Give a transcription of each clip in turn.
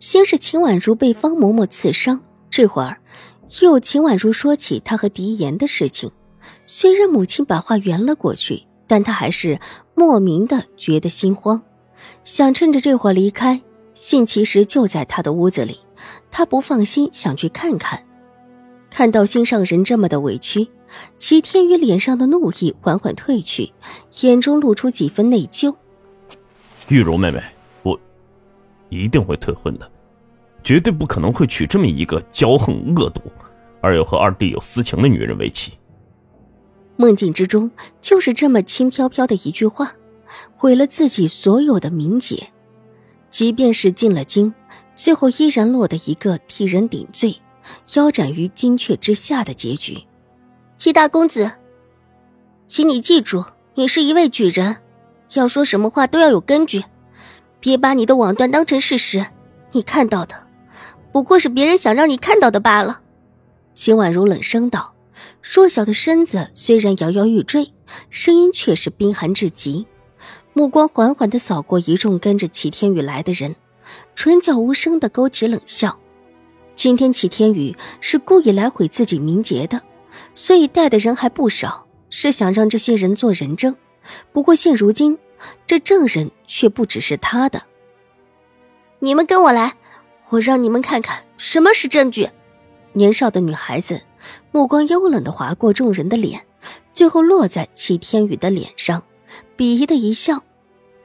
先是秦婉如被方嬷嬷刺伤，这会儿又秦婉如说起她和狄言的事情。虽然母亲把话圆了过去，但她还是莫名的觉得心慌，想趁着这会儿离开。信其实就在他的屋子里，他不放心，想去看看。看到心上人这么的委屈，齐天宇脸上的怒意缓缓褪去，眼中露出几分内疚。玉茹妹妹。一定会退婚的，绝对不可能会娶这么一个骄横恶毒，而又和二弟有私情的女人为妻。梦境之中，就是这么轻飘飘的一句话，毁了自己所有的名节。即便是进了京，最后依然落得一个替人顶罪、腰斩于金阙之下的结局。齐大公子，请你记住，你是一位举人，要说什么话都要有根据。别把你的网断当成事实，你看到的不过是别人想让你看到的罢了。”秦婉如冷声道，弱小的身子虽然摇摇欲坠，声音却是冰寒至极，目光缓缓的扫过一众跟着齐天宇来的人，唇角无声的勾起冷笑。今天齐天宇是故意来毁自己名节的，所以带的人还不少，是想让这些人做人证。不过现如今。这证人却不只是他的。你们跟我来，我让你们看看什么是证据。年少的女孩子目光幽冷的划过众人的脸，最后落在齐天宇的脸上，鄙夷的一笑，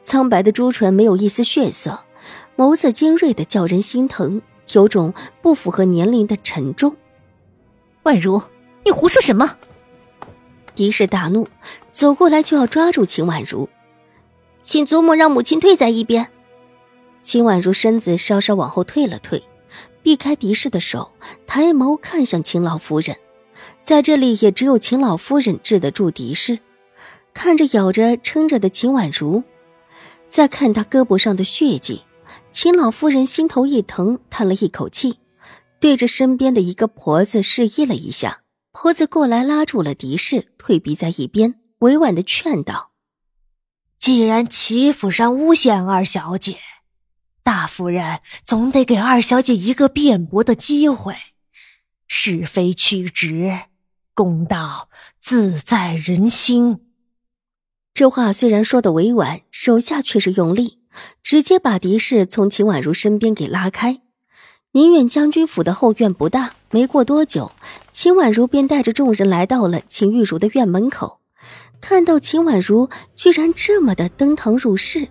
苍白的朱唇没有一丝血色，眸子尖锐的叫人心疼，有种不符合年龄的沉重。婉如，你胡说什么？狄氏大怒，走过来就要抓住秦婉如。请祖母让母亲退在一边。秦婉如身子稍稍往后退了退，避开狄氏的手，抬眸看向秦老夫人。在这里，也只有秦老夫人治得住狄氏。看着咬着撑着的秦婉如，再看她胳膊上的血迹，秦老夫人心头一疼，叹了一口气，对着身边的一个婆子示意了一下，婆子过来拉住了狄氏，退避在一边，委婉的劝道。既然齐府上诬陷二小姐，大夫人总得给二小姐一个辩驳的机会。是非曲直，公道自在人心。这话虽然说的委婉，手下却是用力，直接把狄氏从秦婉如身边给拉开。宁远将军府的后院不大，没过多久，秦婉如便带着众人来到了秦玉茹的院门口。看到秦婉如居然这么的登堂入室，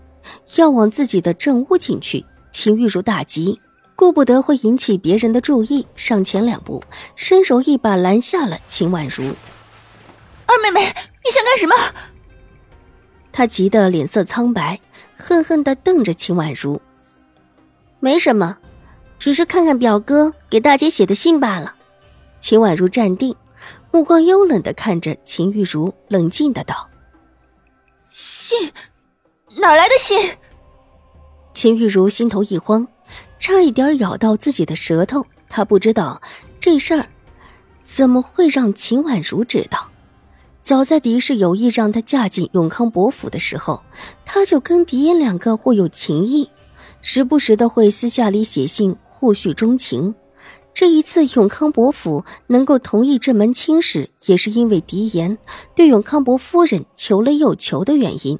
要往自己的正屋进去，秦玉茹大急，顾不得会引起别人的注意，上前两步，伸手一把拦下了秦婉如。二妹妹，你想干什么？她急得脸色苍白，恨恨的瞪着秦婉如。没什么，只是看看表哥给大姐写的信罢了。秦婉如站定。目光幽冷的看着秦玉茹，冷静的道：“信，哪来的信？”秦玉茹心头一慌，差一点咬到自己的舌头。她不知道这事儿怎么会让秦婉如知道。早在狄氏有意让她嫁进永康伯府的时候，她就跟狄言两个互有情谊，时不时的会私下里写信互叙衷情。这一次，永康伯府能够同意这门亲事，也是因为狄言对永康伯夫人求了又求的原因。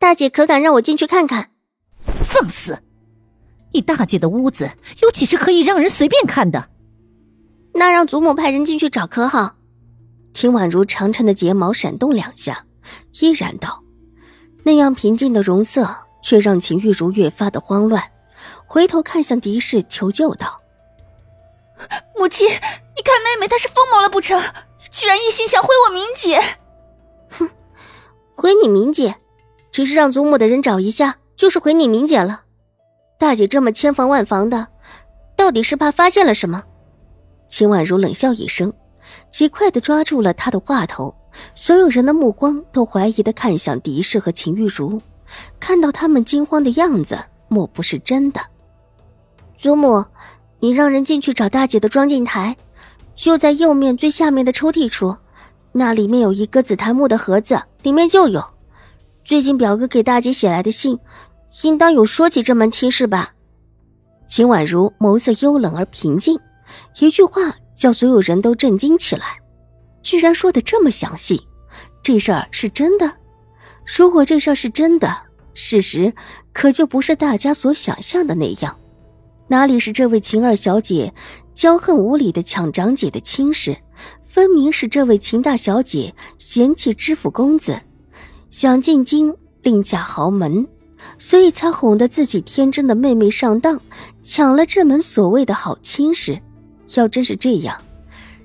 大姐，可敢让我进去看看？放肆！你大姐的屋子又岂是可以让人随便看的？那让祖母派人进去找可好？秦婉如长长的睫毛闪动两下，依然道：“那样平静的容色，却让秦玉茹越发的慌乱。”回头看向狄氏，求救道：“母亲，你看妹妹她是疯魔了不成？居然一心想毁我名节！哼，毁你名节，只是让祖母的人找一下，就是毁你名节了。”大姐这么千防万防的，到底是怕发现了什么？秦婉如冷笑一声，极快的抓住了他的话头。所有人的目光都怀疑的看向狄氏和秦玉茹，看到他们惊慌的样子，莫不是真的？祖母，你让人进去找大姐的装进台，就在右面最下面的抽屉处，那里面有一个紫檀木的盒子，里面就有。最近表哥给大姐写来的信，应当有说起这门亲事吧？秦婉如眸色幽冷而平静。一句话叫所有人都震惊起来，居然说的这么详细，这事儿是真的？如果这事儿是真的，事实可就不是大家所想象的那样。哪里是这位秦二小姐骄横无理的抢长姐的亲事，分明是这位秦大小姐嫌弃知府公子，想进京另嫁豪门，所以才哄得自己天真的妹妹上当，抢了这门所谓的好亲事。要真是这样，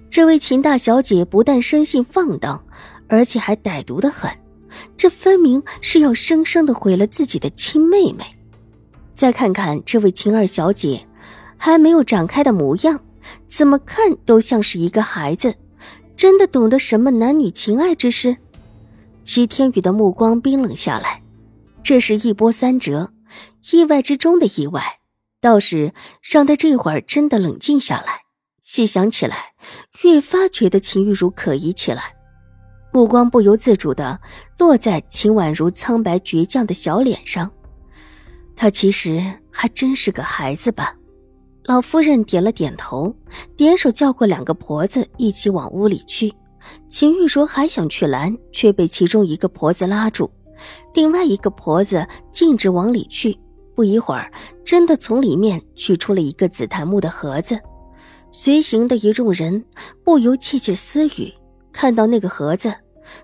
这位秦大小姐不但生性放荡，而且还歹毒的很。这分明是要生生的毁了自己的亲妹妹。再看看这位秦二小姐，还没有展开的模样，怎么看都像是一个孩子。真的懂得什么男女情爱之事？齐天宇的目光冰冷下来，这是一波三折，意外之中的意外，倒是让他这会儿真的冷静下来。细想起来，越发觉得秦玉茹可疑起来，目光不由自主的落在秦婉如苍白倔强的小脸上。她其实还真是个孩子吧？老夫人点了点头，点手叫过两个婆子一起往屋里去。秦玉茹还想去拦，却被其中一个婆子拉住，另外一个婆子径直往里去。不一会儿，真的从里面取出了一个紫檀木的盒子。随行的一众人不由窃窃私语。看到那个盒子，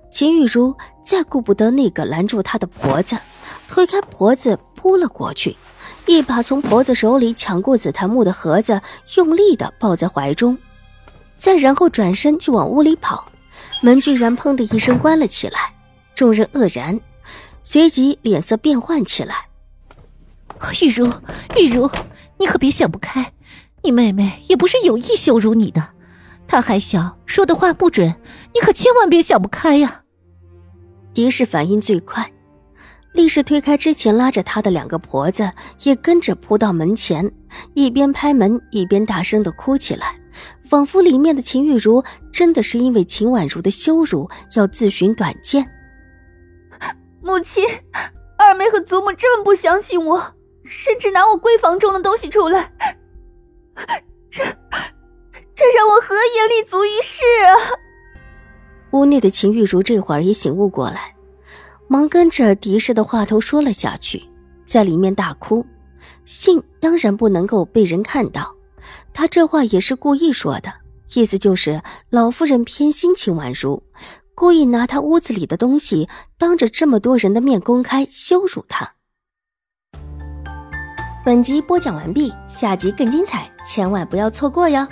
秦玉茹再顾不得那个拦住她的婆子，推开婆子扑了过去，一把从婆子手里抢过紫檀木的盒子，用力的抱在怀中，再然后转身就往屋里跑。门居然砰的一声关了起来，众人愕然，随即脸色变幻起来。玉茹，玉茹，你可别想不开。你妹妹也不是有意羞辱你的，她还小，说的话不准，你可千万别想不开呀。狄氏反应最快，立时推开之前拉着她的两个婆子，也跟着扑到门前，一边拍门一边大声的哭起来，仿佛里面的秦玉茹真的是因为秦婉如的羞辱要自寻短见。母亲，二妹和祖母这么不相信我，甚至拿我闺房中的东西出来。这，立足于世啊！屋内的秦玉茹这会儿也醒悟过来，忙跟着狄氏的话头说了下去，在里面大哭。信当然不能够被人看到，他这话也是故意说的，意思就是老夫人偏心秦婉如，故意拿她屋子里的东西当着这么多人的面公开羞辱她。本集播讲完毕，下集更精彩，千万不要错过哟！